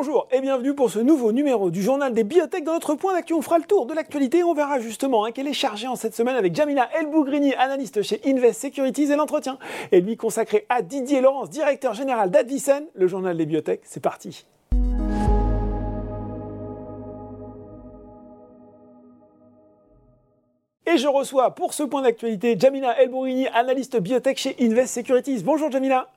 Bonjour et bienvenue pour ce nouveau numéro du journal des biotech. Dans notre point d'actu, on fera le tour de l'actualité. On verra justement hein, qu'elle est chargée en cette semaine avec Jamila Elbougrini, analyste chez Invest Securities et l'entretien est lui consacré à Didier Laurence, directeur général d'Advicen, le journal des biotech. C'est parti. Et je reçois pour ce point d'actualité Jamila Elbougrini, analyste biotech chez Invest Securities. Bonjour Jamila.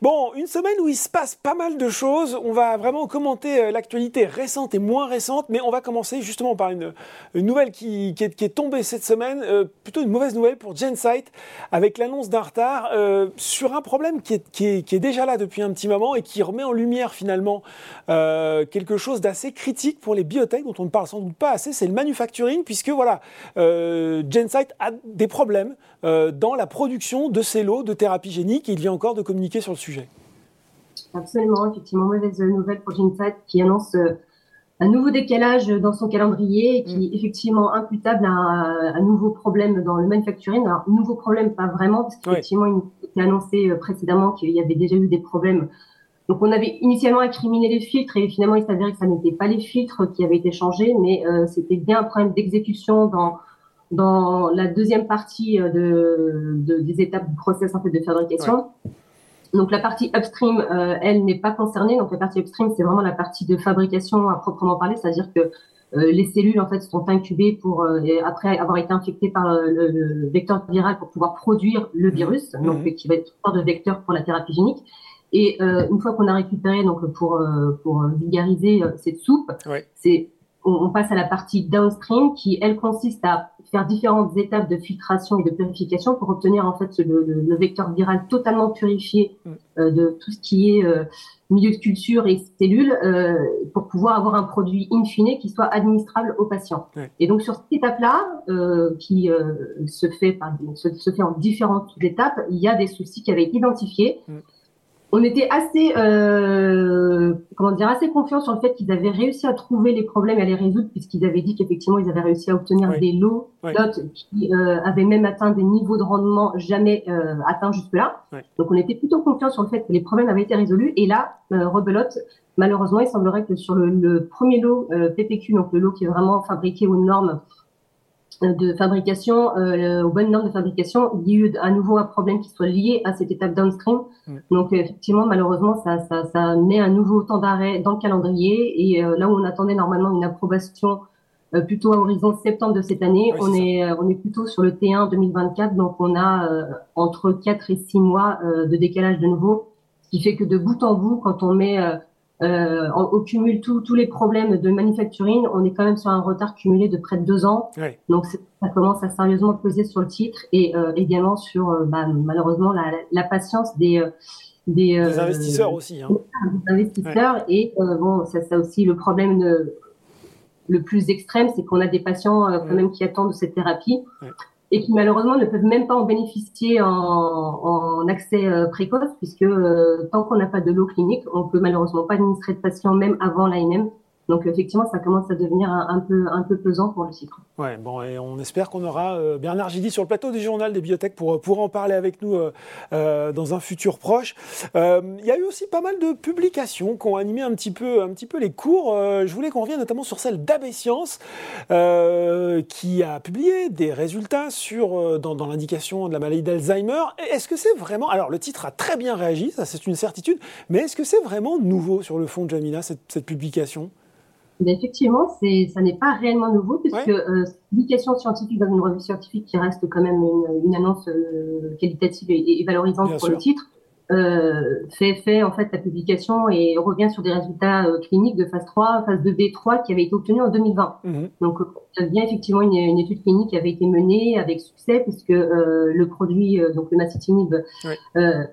Bon, une semaine où il se passe pas mal de choses. On va vraiment commenter euh, l'actualité récente et moins récente, mais on va commencer justement par une, nouvelle qui, est, tombée cette semaine, euh, plutôt une mauvaise nouvelle pour Gensight, avec l'annonce d'un retard euh, sur un problème qui est, déjà là depuis un petit moment et qui remet en lumière finalement quelque chose d'assez critique pour les biotech, dont on ne parle sans doute pas assez, c'est le manufacturing, puisque voilà, Gensight a des problèmes dans la production de ces lots de thérapie génique. Encore de communiquer sur le sujet. Absolument, effectivement, mauvaise nouvelle pour Gensight qui annonce euh, un nouveau décalage dans son calendrier et qui est mm. effectivement imputable à un, nouveau problème dans le manufacturing. Alors, nouveau problème, pas vraiment, parce qu'effectivement, il était annoncé euh, précédemment qu'il y avait déjà eu des problèmes. Donc, on avait initialement incriminé les filtres et finalement, il s'avérait que ça n'était pas les filtres qui avaient été changés, mais euh, c'était bien un problème d'exécution dans dans la deuxième partie euh, de, des étapes du process en fait de fabrication. Donc la partie upstream, euh, elle n'est pas concernée. Donc la partie upstream, c'est vraiment la partie de fabrication à proprement parler, c'est-à-dire que euh, les cellules en fait sont incubées pour après avoir été infectées par le, vecteur viral pour pouvoir produire le mmh. virus, donc mmh. qui va être de vecteur pour la thérapie génique. Et une fois qu'on a récupéré donc pour pour vulgariser cette soupe, c'est on, passe à la partie downstream qui, elle, consiste à faire différentes étapes de filtration et de purification pour obtenir en fait le, vecteur viral totalement purifié mm. euh, de tout ce qui est euh, milieu de culture et cellules euh, pour pouvoir avoir un produit in fine qui soit administrable aux patients. Et donc sur cette étape-là, qui se fait par, se, fait en différentes étapes, il y a des soucis qui avaient été identifiés. Mm on était assez, euh, comment dire, assez confiants sur le fait qu'ils avaient réussi à trouver les problèmes et à les résoudre, puisqu'ils avaient dit qu'effectivement ils avaient réussi à obtenir des lots qui euh, avaient même atteint des niveaux de rendement jamais euh, atteints jusque-là. Donc on était plutôt confiants sur le fait que les problèmes avaient été résolus. Et là, euh, rebelote, malheureusement, il semblerait que sur le, le premier lot euh, PPQ, donc le lot qui est vraiment fabriqué aux normes de fabrication, euh, aux bonnes normes de fabrication, il y a eu à nouveau un problème qui soit lié à cette étape downstream. Donc effectivement, malheureusement, ça, ça, ça, met un nouveau temps d'arrêt dans le calendrier. Et euh, là où on attendait normalement une approbation euh, plutôt à horizon septembre de cette année, on est euh, on est plutôt sur le T1 2024. Donc on a entre 4 et 6 mois de décalage de nouveau, ce qui fait que de bout en bout, quand on met euh, on, cumule tous les problèmes de manufacturing, on est quand même sur un retard cumulé de près de deux ans. Donc ça commence à sérieusement peser sur le titre et euh, également sur euh, bah, malheureusement la, patience des des, investisseurs aussi. Hein. Des investisseurs et bon ça, ça aussi le problème le plus extrême, c'est qu'on a des patients quand même qui attendent cette thérapie et qui malheureusement ne peuvent même pas en bénéficier en, accès euh, précoce, puisque euh, tant qu'on n'a pas de l'eau clinique, on peut malheureusement pas administrer de patients même avant l'ANM. Donc effectivement, ça commence à devenir un, peu, un peu pesant pour le cycle. Ouais, bon, et on espère qu'on aura euh, Bernard Gidi sur le plateau du journal des biotech pour, pour en parler avec nous euh, euh, dans un futur proche. Il y a eu aussi pas mal de publications qui ont animé un petit peu, un petit peu les cours. je voulais qu'on revienne notamment sur celle d'AB Science, qui a publié des résultats sur, dans, l'indication de la maladie d'Alzheimer. Est-ce que c'est vraiment... Alors le titre a très bien réagi, ça c'est une certitude, mais est-ce que c'est vraiment nouveau sur le fond, Jamina, cette, cette publication? Effectivement, c'est, ça n'est pas réellement nouveau puisque euh, publication scientifique dans une revue scientifique qui reste quand même une, annonce euh, qualitative et, valorisante pour le titre, fait, fait en fait la publication et revient sur des résultats euh, cliniques de phase 3, phase 2B3 qui avaient été obtenus en 2020. Mhm. Donc, il y a bien effectivement une, une, étude clinique qui avait été menée avec succès puisque euh, le produit, donc le macitinib, euh,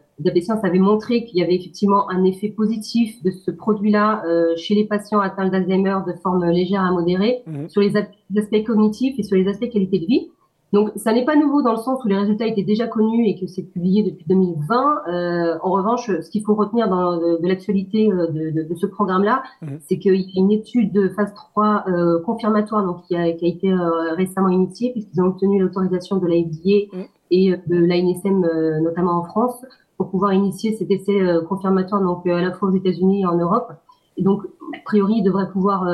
avait montré qu'il y avait effectivement un effet positif de ce produit-là chez les patients atteints d'Alzheimer de forme légère à modérée mhm. sur les aspects cognitifs et sur les aspects qualité de vie. Donc, ça n'est pas nouveau dans le sens où les résultats étaient déjà connus et que c'est publié depuis 2020. Euh, en revanche, ce qu'il faut retenir dans, de, l'actualité euh, de, de, de, ce programme-là, mhm. c'est qu'il y a une étude de phase 3 euh, confirmatoire donc, qui, a, qui a été euh, récemment initiée puisqu'ils ont obtenu l'autorisation de la FDA mhm. et de l'ANSM, notamment en France, pour pouvoir initier cet essai confirmatoire donc à la fois aux États-Unis et en Europe. Et donc, a priori, il devrait pouvoir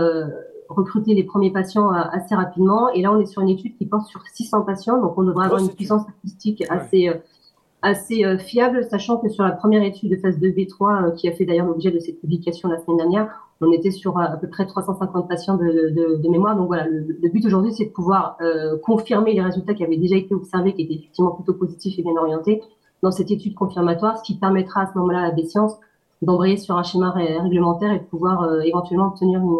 recruter les premiers patients assez rapidement. Et là, on est sur une étude qui porte sur 600 patients, donc on devrait avoir une puissance statistique assez assez euh, fiable, sachant que sur la première étude de phase 2B3, euh, qui a fait d'ailleurs l'objet de cette publication la semaine dernière, on était sur à peu près 350 patients de, de, mémoire. Donc voilà, le, but aujourd'hui, c'est de pouvoir euh, confirmer les résultats qui avaient déjà été observés, qui étaient effectivement plutôt positifs et bien orientés dans cette étude confirmatoire, ce qui permettra à ce moment-là à la sciences d'embrayer sur un schéma réglementaire et de pouvoir éventuellement obtenir une,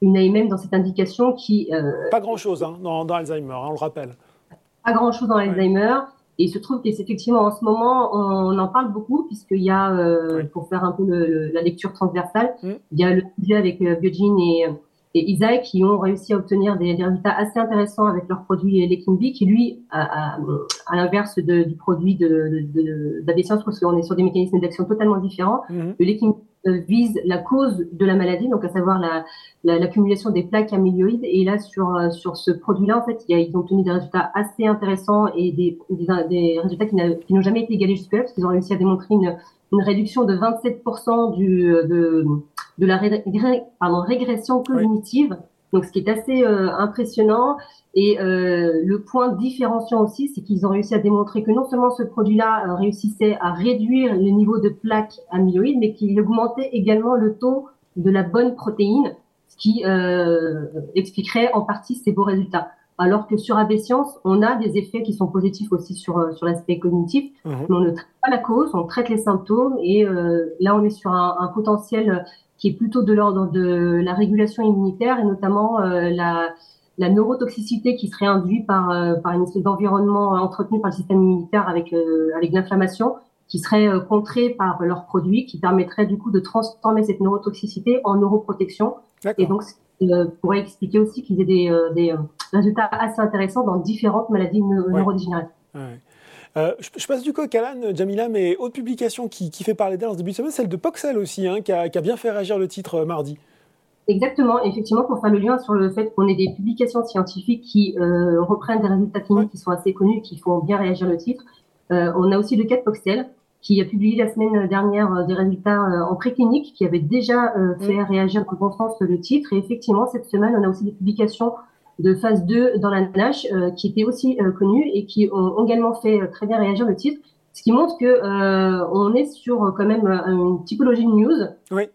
une AMM dans cette indication qui... Pas grand-chose hein, dans, dans, Alzheimer, hein, on le rappelle. Pas grand-chose dans Alzheimer. Et il se trouve qu'effectivement, en ce moment, on en parle beaucoup, puisqu'il y a, euh, pour faire un peu la lecture transversale, mm. il y a le sujet avec euh, Biogene et, et Isaac qui ont réussi à obtenir des, résultats assez intéressants avec leur produit Lekinbi, qui lui, à, à, l'inverse du produit de, de, de, parce qu'on est sur des mécanismes d'action totalement différents, mm. le euh, vise la cause de la maladie, donc à savoir la, l'accumulation des plaques amyloïdes. Et là, sur, euh, sur ce produit-là, en fait, ils ont obtenu des résultats assez intéressants et des, des, résultats qui n'ont jamais été égalés jusque-là, parce qu'ils ont réussi à démontrer une, une réduction de 27% du, de, de la régression cognitive. Donc, ce qui est assez euh, impressionnant. Et euh, le point différenciant aussi, c'est qu'ils ont réussi à démontrer que non seulement ce produit-là euh, réussissait à réduire le niveau de plaques amyloïdes, mais qu'il augmentait également le taux de la bonne protéine, ce qui euh, expliquerait en partie ces beaux résultats. Alors que sur AB on a des effets qui sont positifs aussi sur, euh, sur l'aspect cognitif, mmh. mais on ne traite pas la cause, on traite les symptômes, et là on est sur un, un potentiel qui est plutôt de l'ordre de la régulation immunitaire et notamment la la neurotoxicité qui serait induite par, euh, par une espèce d'environnement entretenu par le système immunitaire avec, euh, avec l'inflammation, qui serait euh, contrée par leurs produits, qui permettrait du coup de transformer cette neurotoxicité en neuroprotection. Et donc, ça pourrait expliquer aussi qu'ils aient des, des résultats assez intéressants dans différentes maladies neurodégénératives. Je, passe du coq à l'âne, Jamila, mais autre publication qui, qui fait parler d'elle en ce début de semaine, celle de Poxel aussi, hein, qui, a, qui, a, bien fait réagir le titre mardi. Exactement, effectivement, pour faire le lien sur le fait qu'on ait des publications scientifiques qui euh, reprennent des résultats cliniques qui sont assez connus, qui font bien réagir le titre. Euh, on a aussi le cas de Poxel, qui a publié la semaine dernière euh, des résultats en préclinique, qui avait déjà fait réagir dans le bon sens le titre. Et effectivement, cette semaine, on a aussi des publications de phase 2 dans la NASH qui étaient aussi connues et qui ont également fait très bien réagir le titre. Ce qui montre que on est sur quand même une typologie de news oui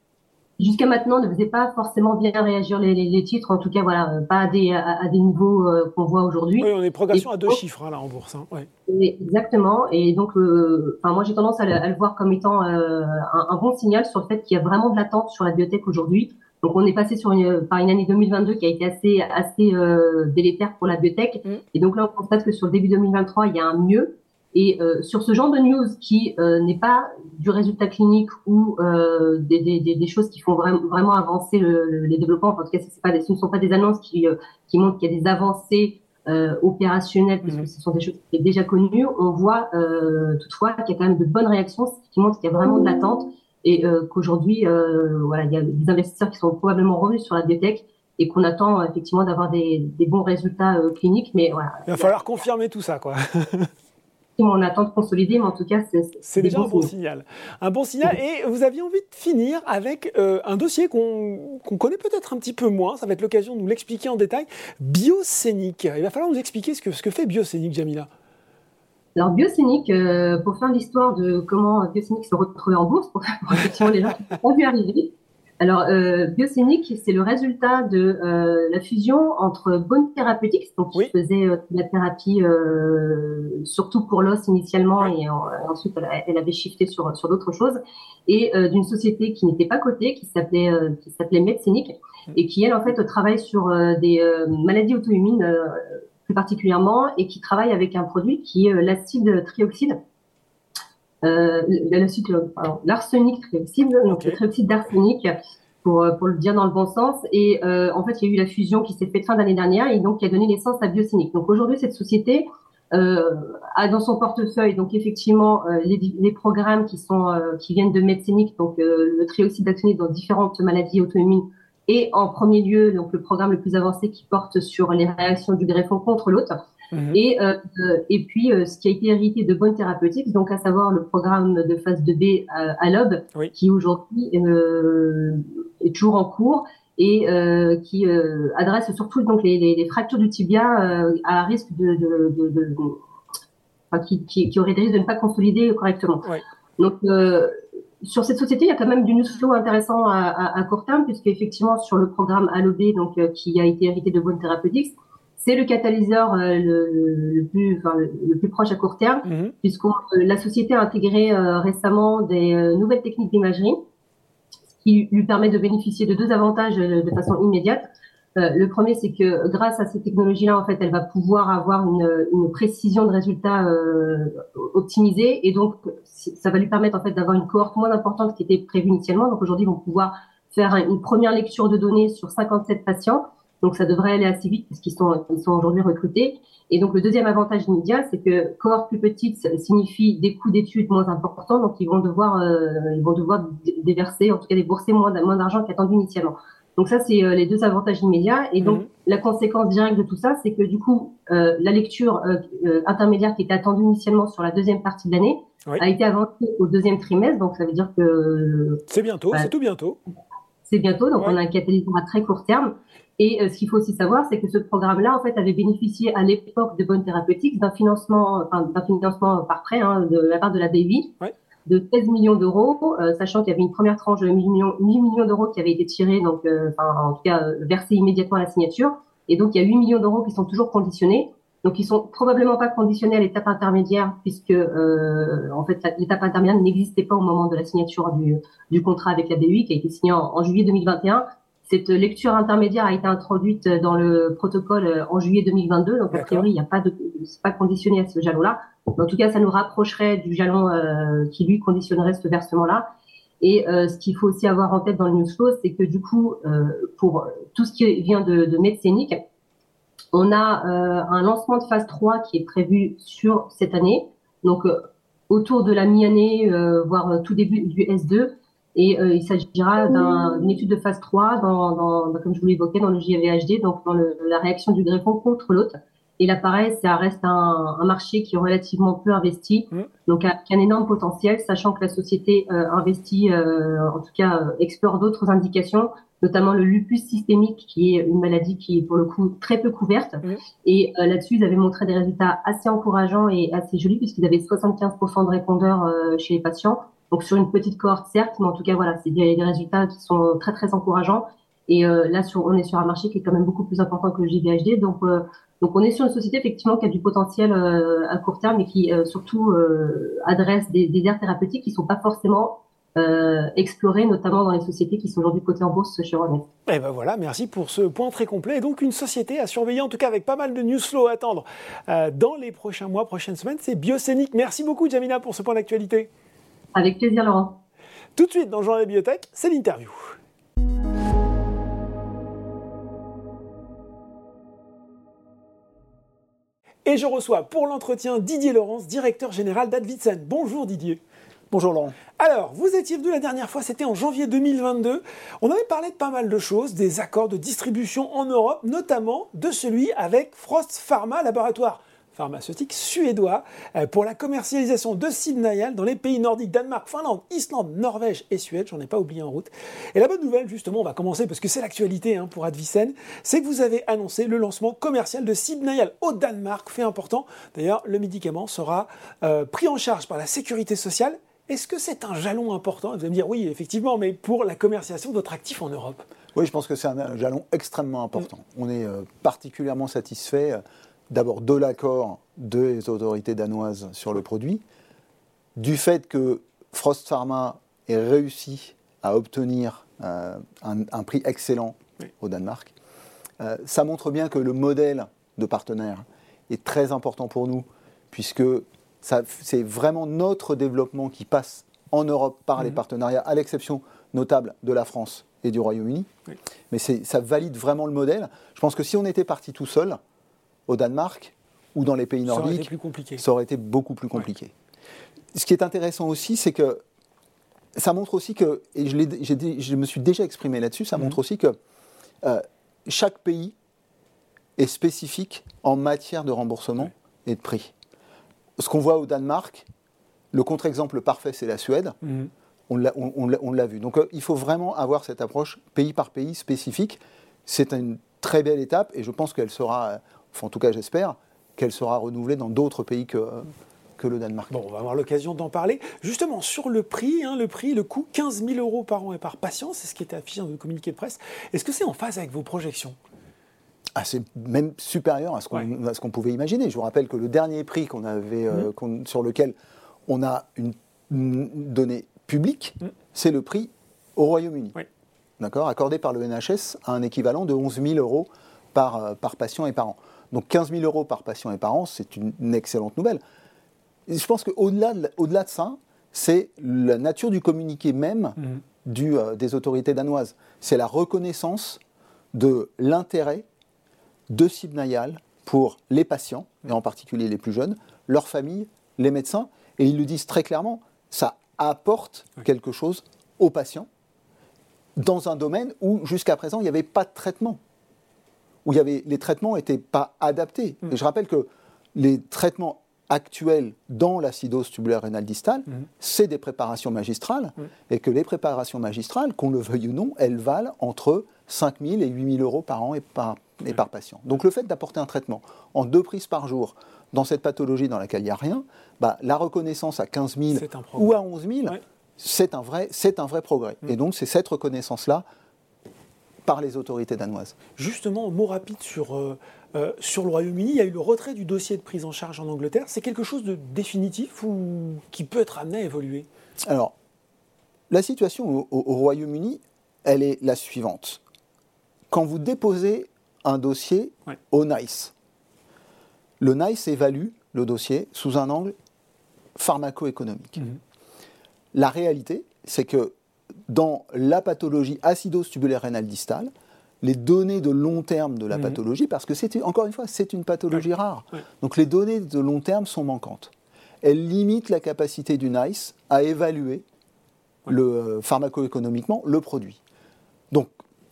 jusqu'à maintenant ne faisait pas forcément bien réagir les, les, les titres, en tout cas voilà, euh, pas à des, à, des niveaux euh, qu'on voit aujourd'hui. Oui, on est progression à deux chiffres hein, là en bourse. Hein, ouais. Exactement, et donc euh, enfin moi j'ai tendance à le, voir comme étant un, un, bon signal sur le fait qu'il y a vraiment de l'attente sur la biotech aujourd'hui. Donc on est passé sur une, par une année 2022 qui a été assez assez délétère pour la biotech, mm. et donc là on constate que sur le début 2023 il y a un mieux. Et euh, sur ce genre de news qui euh, n'est pas du résultat clinique ou euh, des, des, des, choses qui font vraiment, vraiment avancer le, les développements, en tout cas ce, pas des, ce ne sont pas des annonces qui, euh, qui montrent qu'il y a des avancées euh, opérationnelles, puisque mhm. ce sont des choses qui sont déjà connues, on voit toutefois qu'il y a quand même de bonnes réactions, ce qui montre qu'il y a vraiment de l'attente et qu'aujourd'hui, voilà, il y a des investisseurs qui sont probablement revenus sur la biotech et qu'on attend effectivement d'avoir des, des, bons résultats cliniques. Mais voilà. Il va falloir confirmer tout ça, quoi. on attend de consolider, mais en tout cas, c'est déjà un bon signal. Un bon signal. Et vous aviez envie de finir avec euh, un dossier qu'on connaît peut-être un petit peu moins. Ça va être l'occasion de nous l'expliquer en détail. Biocénique. Il va falloir nous expliquer ce que, ce que fait Biocénique, Jamila. Alors Biocénique, euh, pour faire l'histoire de comment Biocénique se retrouvait en bourse, pour, pour les gens qui ont vu arriver, alors, euh, Biocénique, c'est le résultat de euh, la fusion entre Bone Therapeutics, donc qui faisait euh, la thérapie euh, surtout pour l'os initialement, et ensuite elle, avait shifté sur sur d'autres choses, et euh, d'une société qui n'était pas cotée, qui s'appelait qui s'appelait Medcenic, et qui elle en fait travaille sur des maladies auto-immunes plus particulièrement, et qui travaille avec un produit qui est l'acide trioxyde. Euh, l'arsenic trioxyde, donc le trioxyde d'arsenic, pour, euh, pour le dire dans le bon sens. Et euh, en fait, il y a eu la fusion qui s'est faite fin d'année dernière et donc qui a donné naissance à Biocinic. Donc aujourd'hui, cette société euh, a dans son portefeuille donc effectivement euh, les, les, programmes qui sont qui viennent de Medcenic, donc le trioxyde d'arsenic dans différentes maladies auto-immunes. Et en premier lieu, donc le programme le plus avancé qui porte sur les réactions du greffon contre l'autre. Mhm. Et, et puis, ce qui a été hérité de Bonne Thérapeutique, donc à savoir le programme de phase 2B à, l'OB, qui aujourd'hui est toujours en cours et euh, qui euh, adresse surtout donc les, les, les fractures du tibia euh, à risque de, de, de, de enfin, qui, qui, qui, aurait des risques de ne pas consolider correctement. Ouais. Donc euh, sur cette société, il y a quand même du news flow intéressant à, à, à court terme, puisque effectivement sur le programme ALOB, donc euh, qui a été hérité de Bone Therapeutics, c'est le catalyseur euh, le, le, plus, enfin, le, plus proche à court terme, mm-hmm. puisque la société a intégré récemment des nouvelles techniques d'imagerie qui lui permet de bénéficier de deux avantages euh, de façon immédiate. Euh, le premier, c'est que grâce à ces technologies-là, en fait, elle va pouvoir avoir une, une précision de résultats euh, optimisée, et donc ça va lui permettre en fait d'avoir une cohorte moins importante qui était prévue initialement. Donc aujourd'hui, ils vont pouvoir faire une première lecture de données sur 57 patients. Donc ça devrait aller assez vite puisqu'ils sont, ils sont aujourd'hui recrutés. Et donc le deuxième avantage immédiat, c'est que cohorte plus petite signifie des coûts d'études moins importants, donc ils vont devoir, euh, ils vont devoir déverser, en tout cas débourser moins, moins d'argent qu'attendu initialement. Donc ça, c'est euh, les deux avantages immédiats. Et donc mhm. la conséquence directe de tout ça, c'est que du coup, euh, la lecture euh, intermédiaire qui était attendue initialement sur la deuxième partie de l'année a été avancée au deuxième trimestre. Donc ça veut dire que c'est bientôt, c'est tout bientôt. C'est bientôt, donc on a un catalyseur à très court terme. Et euh, ce qu'il faut aussi savoir, c'est que ce programme-là, en fait, avait bénéficié à l'époque de Bonne Thérapeutique d'un financement, enfin, d'un financement par prêt hein, de la part de la BI de 16 millions d'euros, euh, sachant qu'il y avait une première tranche de 8 millions, d'euros qui avait été tirée, donc, euh, enfin, en tout cas, versée immédiatement à la signature. Et donc, il y a 8 millions d'euros qui sont toujours conditionnés. Donc, ils sont probablement pas conditionnés à l'étape intermédiaire, puisque en fait, l'étape intermédiaire n'existait pas au moment de la signature du, du contrat avec la BI, qui a été signé en, en juillet 2021. Cette lecture intermédiaire a été introduite dans le protocole euh, en juillet 2022, donc a priori il n'y a pas de, c'est pas conditionné à ce jalon-là. En tout cas, ça nous rapprocherait du jalon euh, qui lui conditionnerait ce versement-là. Et euh, ce qu'il faut aussi avoir en tête dans le news flow, c'est que du coup, euh, pour tout ce qui vient de, de on a euh, un lancement de phase 3 qui est prévu sur cette année, donc autour de la mi-année, voire tout début du S2. Et euh, il s'agira d'une étude de phase 3, dans, dans, bah, comme je vous l'évoquais, dans le JVHD, donc dans le, la réaction du greffon contre l'autre. Et là, pareil, ça reste un, un, marché qui est relativement peu investi, mmh. donc qui a, un énorme potentiel, sachant que la société euh, investit, euh, en tout cas, euh, explore d'autres indications, notamment le lupus systémique, qui est une maladie qui est pour le coup très peu couverte. Mmh. Et euh, là-dessus, ils avaient montré des résultats assez encourageants et assez jolis, puisqu'ils avaient 75% de répondeurs chez les patients donc sur une petite cohorte certes, mais en tout cas voilà, c'est des, des, résultats qui sont très très encourageants. Et euh, là, on est sur un marché qui est quand même beaucoup plus important que le. Donc, euh, donc on est sur une société effectivement qui a du potentiel euh, à court terme et qui euh, surtout euh, adresse des, des aires thérapeutiques qui sont pas forcément explorées, notamment dans les sociétés qui sont aujourd'hui cotées en bourse chez Euronext. Et eh ben voilà, merci pour ce point très complet. Donc une société à surveiller, en tout cas avec pas mal de news flow à attendre dans les prochains mois, prochaines semaines, c'est Biocénic. Merci beaucoup Jamina pour ce point d'actualité. Avec plaisir, Laurent. Tout de suite, dans journal de bibliothèque, c'est l'interview. Et je reçois pour l'entretien Didier Laurence, directeur général d'Advitsen. Bonjour Didier. Bonjour Laurent. Alors, vous étiez venu la dernière fois, c'était en janvier 2022. On avait parlé de pas mal de choses, des accords de distribution en Europe, notamment de celui avec Frost Pharma, laboratoire pharmaceutique suédois euh, pour la commercialisation de Sidnayal dans les pays nordiques, Danemark, Finlande, Islande, Norvège et Suède, j'en ai pas oublié en route. Et la bonne nouvelle, justement, on va commencer parce que c'est l'actualité hein, pour Advicen, c'est que vous avez annoncé le lancement commercial de Sidnayal au Danemark, fait important. D'ailleurs, le médicament sera euh, pris en charge par la sécurité sociale. Est-ce que c'est un jalon important? Vous allez me dire oui, effectivement, mais pour la commercialisation de votre actif en Europe? Oui, je pense que c'est un jalon extrêmement important. Mm. On est euh, particulièrement satisfait d'abord de l'accord des autorités danoises sur le produit, du fait que Frost Pharma ait réussi à obtenir euh, un, un, prix excellent oui. au Danemark. Euh, ça montre bien que le modèle de partenaire est très important pour nous, puisque c'est vraiment notre développement qui passe en Europe par mmh. les partenariats, à l'exception notable de la France et du Royaume-Uni. Oui. Mais ça valide vraiment le modèle. Je pense que si on était parti tout seul, au Danemark ou dans les pays nordiques, ça aurait, ça aurait été beaucoup plus compliqué. Ouais. Ce qui est intéressant aussi, c'est que ça montre aussi que, et je, je me suis déjà exprimé là-dessus, ça mmh. montre aussi que euh, chaque pays est spécifique en matière de remboursement et de prix. Ce qu'on voit au Danemark, le contre-exemple parfait, c'est la Suède. Mhm. On l'a- on- on vu. Donc euh, il faut vraiment avoir cette approche pays par pays spécifique. C'est une très belle étape et je pense qu'elle sera, enfin en tout cas j'espère, qu'elle sera renouvelée dans d'autres pays que, que le Danemark. Bon, on va avoir l'occasion d'en parler. Justement, sur le prix, hein, le prix, le coût, 15 000 euros par an et par patient, c'est ce qui était affiché dans le communiqué de presse. Est-ce que c'est en phase avec vos projections? Ah, c'est même supérieur à ce qu'on pouvait imaginer. Je vous rappelle que le dernier prix qu'on avait, euh, qu'on- sur lequel on a une, une donnée publique, Mhm. c'est le prix au Royaume-Uni. Oui. D'accord? Accordé par le NHS à un équivalent de 11 000 euros par, euh, par patient et par an. Donc 15 000 euros par patient et par an, c'est une, excellente nouvelle. Et je pense qu'au-delà de, au-delà de ça, c'est la nature du communiqué même Mhm. du, euh, des autorités danoises. C'est la reconnaissance de l'intérêt de Sibnayal pour les patients, et en particulier les plus jeunes, leurs familles, les médecins, et ils le disent très clairement, ça apporte quelque chose aux patients dans un domaine où jusqu'à présent il n'y avait pas de traitement, où il y avait, les traitements n'étaient pas adaptés. Et je rappelle que les traitements actuels dans l'acidose tubulaire rénale distale, c'est des préparations magistrales, et que les préparations magistrales, qu'on le veuille ou non, elles valent entre 5 000 et 8 000 euros par an et par, et par patient. Donc le fait d'apporter un traitement en deux prises par jour dans cette pathologie dans laquelle il n'y a rien, bah, la reconnaissance à 15 000 C'est un progrès. ou à 11 000, Ouais. c'est un, vrai- c'est un vrai progrès. Et donc c'est cette reconnaissance-là par les autorités danoises. Justement, mot rapide sur, euh, euh, sur le Royaume-Uni. Il y a eu le retrait du dossier de prise en charge en Angleterre. C'est quelque chose de définitif ou qui peut être amené à évoluer? Alors, la situation au, au- au Royaume-Uni, elle est la suivante. Quand vous déposez un dossier Ouais. au NICE, le NICE évalue le dossier sous un angle pharmacoéconomique. Mhm. La réalité, c'est que dans la pathologie acidose tubulaire rénale distale, les données de long terme de la Mhm. pathologie, parce que c'est encore une fois, c'est une pathologie rare, donc les données de long terme sont manquantes. Elles limitent la capacité du NICE à évaluer le, euh, pharmacoéconomiquement le produit. Donc,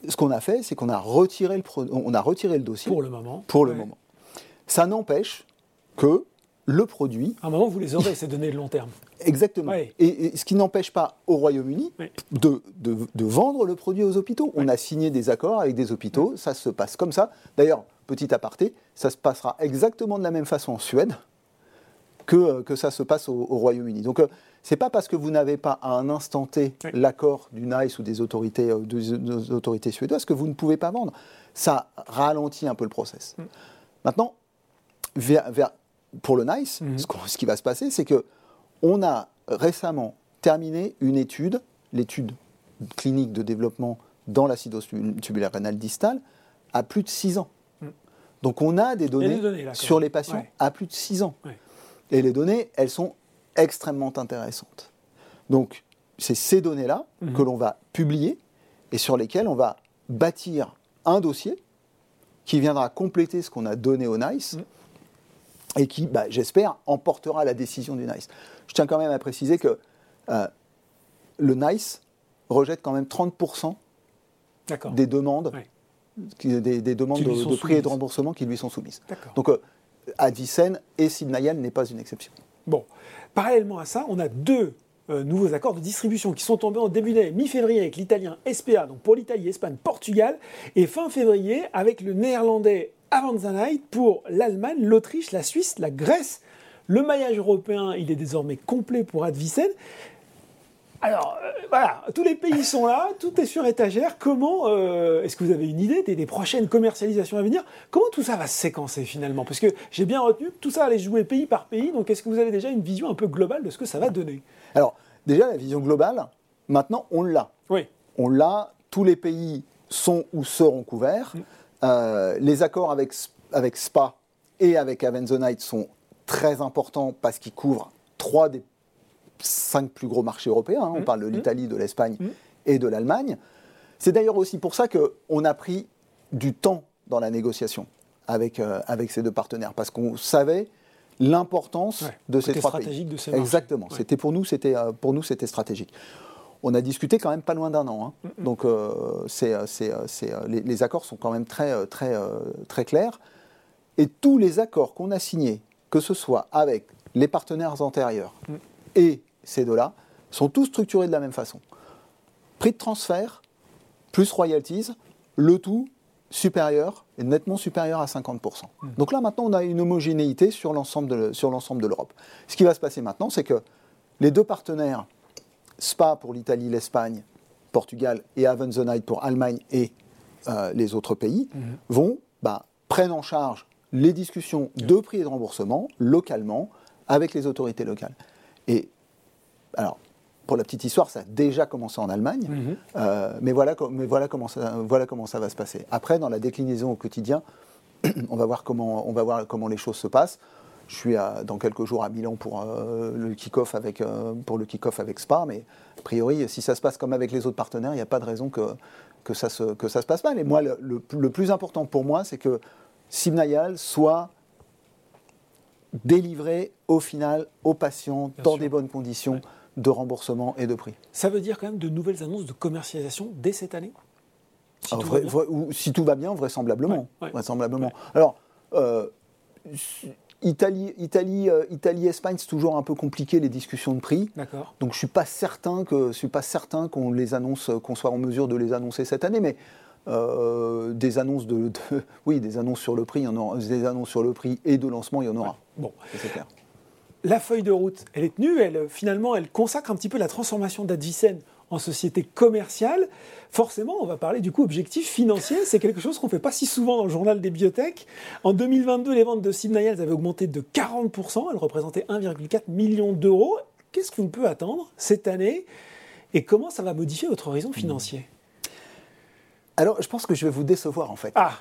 ce qu'on a fait, c'est qu'on a retiré le, on a retiré le dossier pour le moment pour le moment. Ça n'empêche que le produit À un moment, vous les aurez, ces données de long terme. Exactement. Et, et ce qui n'empêche pas au Royaume-Uni de, de- de vendre le produit aux hôpitaux. On a signé des accords avec des hôpitaux, ça se passe comme ça. D'ailleurs, petit aparté, ça se passera exactement de la même façon en Suède que, euh, que ça se passe au, au Royaume-Uni. Donc, euh, c'est pas parce que vous n'avez pas à un instant T l'accord du NICE ou des autorités, euh, des- des autorités suédoises que vous ne pouvez pas vendre. Ça ralentit un peu le process. Mm. Maintenant, vers- vers- pour le NICE, Mhm. ce, qu'on- ce qui va se passer, c'est que on a récemment terminé une étude, l'étude clinique de développement dans l'acidose tu- tubulaire rénale distale, à plus de 6 ans. Mm. Donc on a des a données, des données, là, quand sur les patients Ouais. à plus de 6 ans. Ouais. Et les données, elles sont extrêmement intéressantes. Donc c'est ces données-là Mhm. que l'on va publier et sur lesquelles on va bâtir un dossier qui viendra compléter ce qu'on a donné au NICE. Et qui, bah, j'espère, emportera la décision du NICE. Je tiens quand même à préciser que euh, le NICE rejette quand même 30% D'accord. des demandes, qui- des, des demandes de, prix et de remboursement qui lui sont soumises. Donc, euh, et Sidnayal n'est pas une exception. Bon, parallèlement à ça, on a deux euh, nouveaux accords de distribution qui sont tombés en début d'année, mi-février avec l'italien SPA, donc pour l'Italie, Espagne, Portugal, et fin février avec le néerlandais Avanzanite pour l'Allemagne, l'Autriche, la Suisse, la Grèce. Le maillage européen, il est désormais complet pour Advicen. Alors, euh, voilà, tous les pays sont là, tout est sur étagère. Comment, euh, est-ce que vous avez une idée des, des prochaines commercialisations à venir? Comment tout ça va se séquencer finalement? Parce que j'ai bien retenu que tout ça allait jouer pays par pays, donc est-ce que vous avez déjà une vision un peu globale de ce que ça va donner? Alors, déjà, la vision globale, maintenant, on l'a. Oui, On l'a, tous les pays sont ou seront couverts. Euh, les accords avec, avec SPA et avec Avenzonite sont très importants parce qu'ils couvrent trois des cinq plus gros marchés européens. hein. On parle de l'Italie, de l'Espagne et de l'Allemagne. C'est d'ailleurs aussi pour ça qu'on a pris du temps dans la négociation avec, euh, avec ces deux partenaires, parce qu'on savait l'importance Ouais, de ces trois pays. stratégique de ces. Exactement. Ouais. C'était pour nous, c'était euh, pour nous, c'était stratégique. On a discuté quand même pas loin d'un an. Hein. Donc euh, c'est, les, les, accords sont quand même très, très, très clairs. Et tous les accords qu'on a signés, que ce soit avec les partenaires antérieurs et ces deux-là, sont tous structurés de la même façon. Prix de transfert, plus royalties, le tout supérieur, et nettement supérieur à 50%. Hmm. Donc là, maintenant, on a une homogénéité sur l'ensemble de, l'Europe. Ce qui va se passer maintenant, c'est que les deux partenaires, SPA pour l'Italie, l'Espagne, Portugal, et Night pour Allemagne et euh, les autres pays, hmm. vont bah, prendre en charge les discussions de prix et de remboursement localement avec les autorités locales. Et alors, pour la petite histoire, ça a déjà commencé en Allemagne, mhm. euh, mais, voilà, mais voilà, comment ça, voilà comment ça va se passer. Après, dans la déclinaison au quotidien, on va voir comment, on va voir comment les choses se passent. Je suis dans quelques jours à Milan pour euh, le kick-off avec, euh, pour le kick-off avec Spa, mais a priori, si ça se passe comme avec les autres partenaires, il n'y a pas de raison que, que, ça se, que ça se passe mal. Et moi, le, le, plus important pour moi, c'est que Simnayal soit délivré au final aux patients dans des bonnes conditions de remboursement et de prix. Ça veut dire quand même de nouvelles annonces de commercialisation dès cette année? Si, tout, va ou, si tout va bien, vraisemblablement. vraisemblablement. Alors, euh, Italie, Italie, euh, Italie, Espagne, c'est toujours un peu compliqué les discussions de prix. D'accord. Donc je suis pas certain que, je suis pas certain qu'on les annonce, qu'on soit en mesure de les annoncer cette année, mais euh, des annonces de, oui, des annonces sur le prix, il y en aura, des annonces sur le prix et de lancement, il y en aura. Bon, c'est clair la feuille de route, elle est tenue, elle, finalement, elle consacre un petit peu la transformation d'Advicen en société commerciale. Forcément, on va parler du coup objectif financier. C'est quelque chose qu'on ne fait pas si souvent dans le journal des biotech. En 2022, les ventes de Simnayal avaient augmenté de 40%. Elles représentaient 1,4 million d'euros. Qu'est-ce qu'on peut attendre cette année? Et comment ça va modifier votre horizon financier? Alors, je pense que je vais vous décevoir en fait. Ah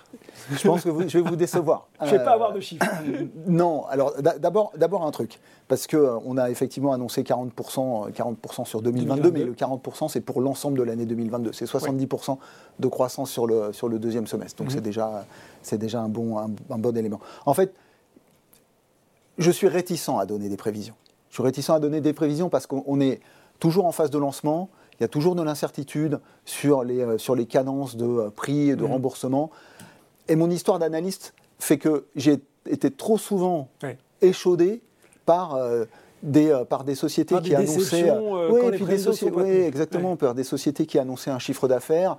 Je pense que je vais vous décevoir. je ne vais pas avoir de chiffres. non, alors d'abord, d'abord un truc. Parce qu'on euh, a effectivement annoncé 40%, 40 euh, sur 2022, mais le 40% c'est pour l'ensemble de l'année 2022. C'est 70% de croissance sur le, sur le deuxième semestre. Donc mhm. c'est déjà, déjà un, bon, un, bon élément. En fait, je suis réticent à donner des prévisions. Je suis réticent à donner des prévisions parce qu'on est toujours en phase de lancement. Il y a toujours de l'incertitude sur les, euh, sur les cadences de euh, prix et de mmh. remboursement. Et mon histoire d'analyste fait que j'ai été trop souvent échaudé par, euh, des, par des sociétés qui annonçaient. oui, des exactement, par des sociétés qui annonçaient un chiffre d'affaires.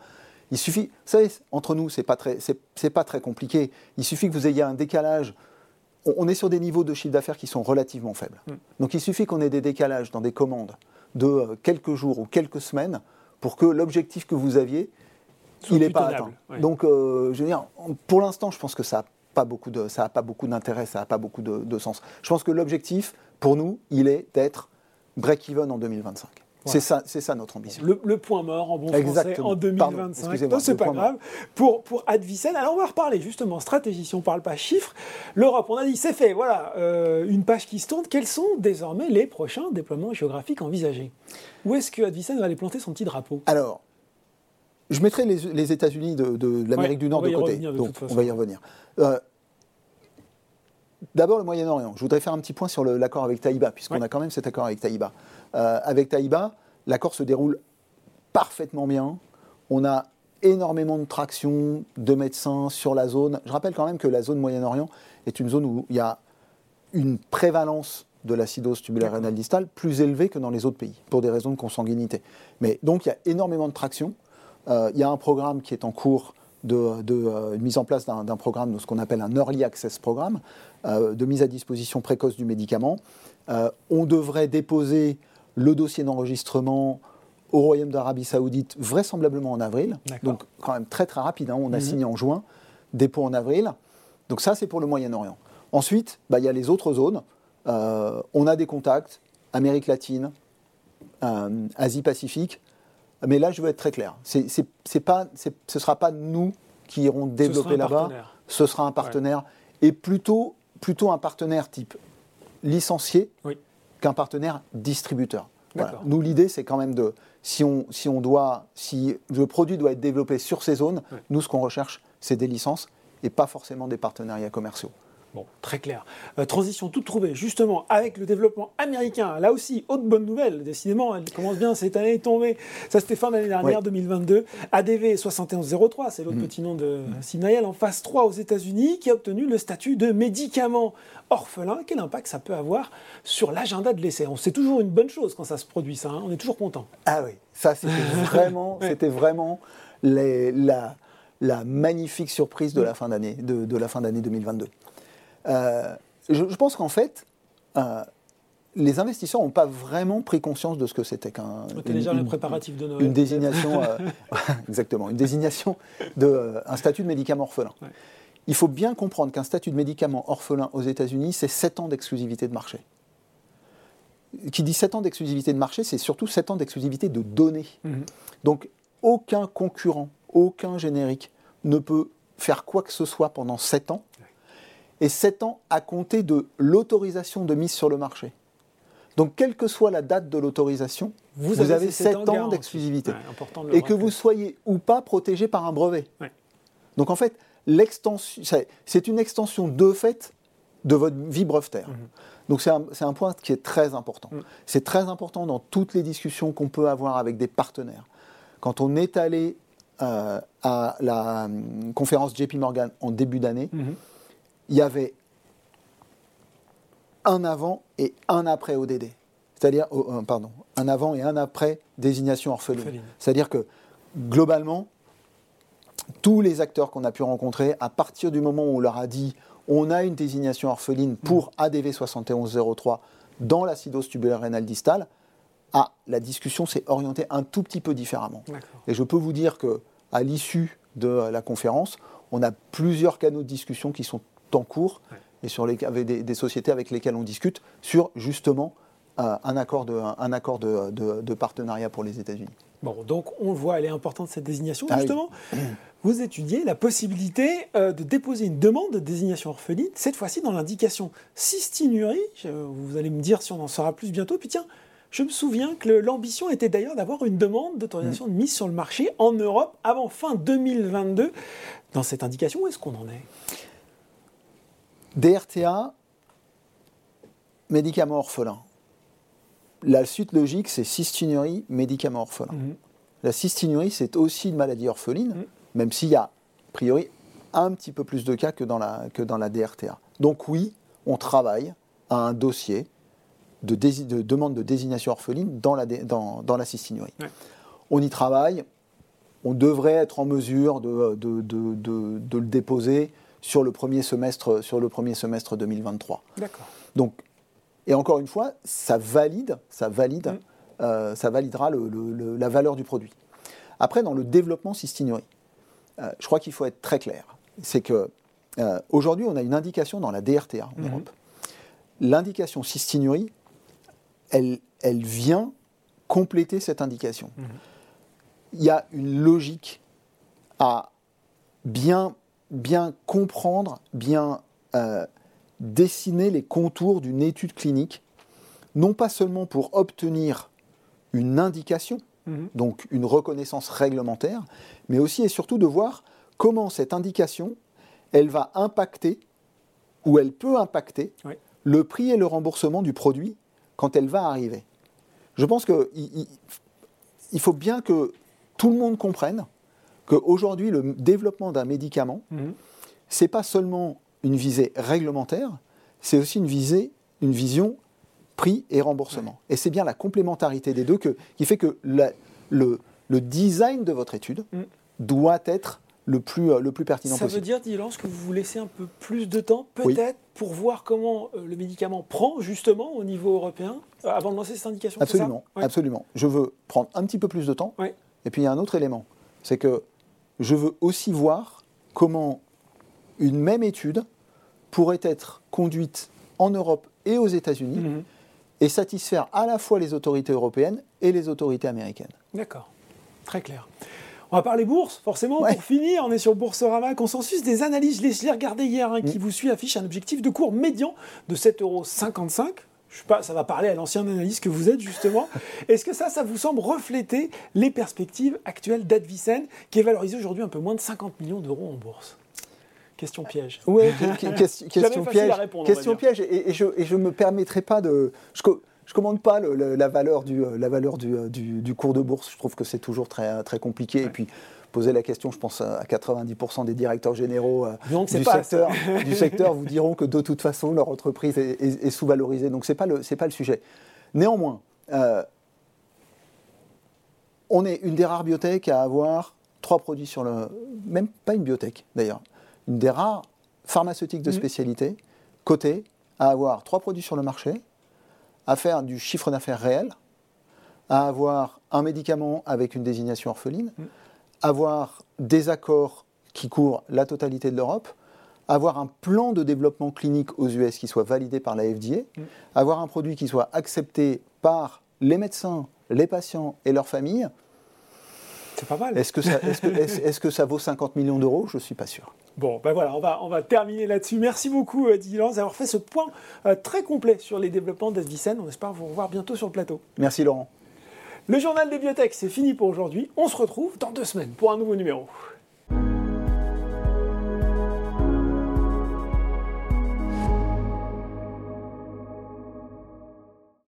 Il suffit, vous savez, entre nous, c'est pas très, c'est, pas très compliqué. Il suffit que vous ayez un décalage. On, est sur des niveaux de chiffre d'affaires qui sont relativement faibles. Mmh. Donc il suffit qu'on ait des décalages dans des commandes de euh, quelques jours ou quelques semaines pour que l'objectif que vous aviez, il n'est pas atteint. Donc, euh, je veux dire, pour l'instant, je pense que ça n'a pas beaucoup de, ça a pas beaucoup d'intérêt, ça n'a pas beaucoup de, sens. Je pense que l'objectif, pour nous, il est d'être break-even en 2025. C'est ça, c'est ça notre ambition. Le, point mort en bon français en 2025. Non, c'est pas grave. Pour, pour Advicen, alors on va reparler justement stratégie. Si on parle pas chiffres, l'Europe, on a dit c'est fait. Voilà, euh, une page qui se tourne. Quels sont désormais les prochains déploiements géographiques envisagés? Où est-ce que Advicen va aller planter son petit drapeau? Alors, je mettrai les, États-Unis de, l'Amérique du Nord de côté. Donc, on va y revenir. Euh, d'abord, le Moyen-Orient. Je voudrais faire un petit point sur l'accord avec Taïba, puisqu'on a quand même cet accord avec Taïba. Euh, avec Taïba, l'accord se déroule parfaitement bien. On a énormément de traction de médecins sur la zone. Je rappelle quand même que la zone Moyen-Orient est une zone où il y a une prévalence de l'acidose tubulaire rénale distale plus élevée que dans les autres pays, pour des raisons de consanguinité. Mais donc il y a énormément de traction. Euh, il y a un programme qui est en cours de, euh, mise en place d'un programme de ce qu'on appelle un Early Access Programme, de mise à disposition précoce du médicament. on devrait déposer le dossier d'enregistrement au Royaume d'Arabie Saoudite, vraisemblablement en avril. Donc, quand même très très rapide. Hein. On a mhm. signé en juin, dépôt en avril. Donc, ça, c'est pour le Moyen-Orient. Ensuite, bah, il y a les autres zones. Euh, on a des contacts, Amérique latine, euh, Asie-Pacifique. Mais là, je veux être très clair. C'est, pas, ce ne sera pas nous qui irons développer là-bas. Ce sera un partenaire. Et plutôt, plutôt un partenaire type licencié. Oui qu'un partenaire distributeur. Nous, l'idée, c'est quand même de, si on, si on doit, si le produit doit être développé sur ces zones, nous, ce qu'on recherche, c'est des licences et pas forcément des partenariats commerciaux. Bon, très clair. Euh, transition toute trouvée, justement, avec le développement américain. Là aussi, autre bonne nouvelle, décidément, elle commence bien cette année, est tombée. Ça, c'était fin d'année dernière, 2022. ADV 7103, c'est l'autre mm. petit nom de mmh. en phase 3 aux États-Unis, qui a obtenu le statut de médicament orphelin. Quel impact ça peut avoir sur l'agenda de l'essai? C'est toujours une bonne chose quand ça se produit, ça. Hein. on est toujours content. Ah oui, ça, c'était vraiment, c'était vraiment les, la, la magnifique surprise de la fin d'année de, de la fin d'année 2022. Euh, je, pense qu'en fait, euh, les investisseurs n'ont pas vraiment pris conscience de ce que c'était qu'un. déjà le préparatif de Noël. Une désignation, euh, exactement, une désignation de un statut de médicament orphelin. Il faut bien comprendre qu'un statut de médicament orphelin aux États-Unis, c'est 7 ans d'exclusivité de marché. Qui dit 7 ans d'exclusivité de marché, c'est surtout 7 ans d'exclusivité de données. Mhm. Donc, aucun concurrent, aucun générique ne peut faire quoi que ce soit pendant 7 ans et 7 ans à compter de l'autorisation de mise sur le marché. Donc, quelle que soit la date de l'autorisation, vous, avez 7 ans, d'exclusivité. et que vous soyez ou pas protégé par un brevet. Donc, en fait, c'est une extension de fait de votre vie brevetaire. Mhm. Donc, c'est un, point qui est très important. Mhm. C'est très important dans toutes les discussions qu'on peut avoir avec des partenaires. Quand on est allé euh, à la hum, conférence JP Morgan en début d'année, mhm il y avait un avant et un après ODD. C'est-à-dire, oh, euh, pardon, un avant et un après désignation orpheline. C'est-à-dire que globalement, tous les acteurs qu'on a pu rencontrer, à partir du moment où on leur a dit on a une désignation orpheline pour mm. ADV 7103 dans l'acidose tubulaire rénale distale, ah, la discussion s'est orientée un tout petit peu différemment. Et je peux vous dire que à l'issue de la conférence, on a plusieurs canaux de discussion qui sont en cours et sur les, avec des, sociétés avec lesquelles on discute sur justement euh, un accord, de, un accord de, de, partenariat pour les États-Unis. Bon, donc on le voit, elle est importante cette désignation. Ah justement, vous étudiez la possibilité euh, de déposer une demande de désignation orpheline, cette fois-ci dans l'indication cystinurie. Vous allez me dire si on en saura plus bientôt. Puis tiens, je me souviens que l'ambition était d'ailleurs d'avoir une demande d'autorisation de mise sur le marché en Europe avant fin 2022. Dans cette indication, où est-ce qu'on en est? DRTA, médicament orphelin. La suite logique, c'est cystinurie, médicament orphelin. Mhm. La cystinurie, c'est aussi une maladie orpheline, mhm. même s'il y a, a priori, un petit peu plus de cas que dans la, que dans la DRTA. Donc oui, on travaille à un dossier de, de demande de désignation orpheline dans la, dans, dans la cystinurie. On y travaille, on devrait être en mesure de, de, de le déposer sur le premier semestre, sur le premier semestre 2023. D'accord. Donc, et encore une fois, ça valide, ça valide, mm. euh, ça validera la valeur du produit. Après, dans le développement cystinurie, euh, je crois qu'il faut être très clair. C'est que euh, aujourd'hui, on a une indication dans la DRTA en mm-hmm. Europe. L'indication cystinurie, elle, elle vient compléter cette indication. Mm-hmm. Il y a une logique à bien bien comprendre, bien euh, dessiner les contours d'une étude clinique, non pas seulement pour obtenir une indication, mhm. donc une reconnaissance réglementaire, mais aussi et surtout de voir comment cette indication, elle va impacter, ou elle peut impacter, le prix et le remboursement du produit quand elle va arriver. Je pense qu'il il faut bien que tout le monde comprenne qu'aujourd'hui, le développement d'un médicament, mhm. ce n'est pas seulement une visée réglementaire, c'est aussi une, visée, une vision prix et remboursement. Et c'est bien la complémentarité des deux qui fait que le, design de votre étude mhm. doit être le plus, euh, le plus pertinent possible. Ça veut dire, Dylan, que vous vous laissez un peu plus de temps, peut-être, pour voir comment euh, le médicament prend, justement, au niveau européen, euh, avant de lancer cette indication Absolument, absolument. Je veux prendre un petit peu plus de temps. Et puis, il y a un autre élément. C'est que je veux aussi voir comment une même étude pourrait être conduite en Europe et aux États-Unis mhm. et satisfaire à la fois les autorités européennes et les autorités américaines. D'accord, très clair. On va parler bourse, forcément, pour finir. On est sur Boursorama. Consensus des analyses, je l'ai regardé hier, hein, qui mm. vous suit, affiche un objectif de cours médian de 7,55 euros pas, ça va parler à l'ancien analyste que vous êtes justement. Est-ce que ça, ça vous semble refléter les perspectives actuelles d'Advicen, qui est valorisé aujourd'hui un peu moins de 50 millions d'euros en bourse? Question piège. Oui, question, piège. Répondre, question piège. Et, je ne me permettrai pas de. Je, je commande pas la valeur, du, la valeur du, du, cours de bourse. Je trouve que c'est toujours très, très compliqué. Et puis, poser la question, je pense à 90% des directeurs généraux euh, du, secteur, du, secteur, vous diront que de toute façon, leur entreprise est, sous-valorisée. Donc, ce n'est pas, le, pas le sujet. Néanmoins, euh, on est une des rares biotech à avoir trois produits sur le. Même pas une biotech d'ailleurs. Une des rares pharmaceutiques de mmh. spécialité, cotées, à avoir trois produits sur le marché, à faire du chiffre d'affaires réel, à avoir un médicament avec une désignation orpheline, mmh avoir des accords qui couvrent la totalité de l'Europe, avoir un plan de développement clinique aux US qui soit validé par la FDA, mm. avoir un produit qui soit accepté par les médecins, les patients et leurs familles. C'est pas mal. Est-ce que, ça, est-ce que, ça vaut 50 millions d'euros? Je ne suis pas sûr. Bon, ben voilà, on va, on va terminer là-dessus. Merci beaucoup, euh, Didier d'avoir fait ce point euh, très complet sur les développements d'Asvicen. On espère vous revoir bientôt sur le plateau. Merci, Laurent. Le journal des biotech, c'est fini pour aujourd'hui. On se retrouve dans deux semaines pour un nouveau numéro.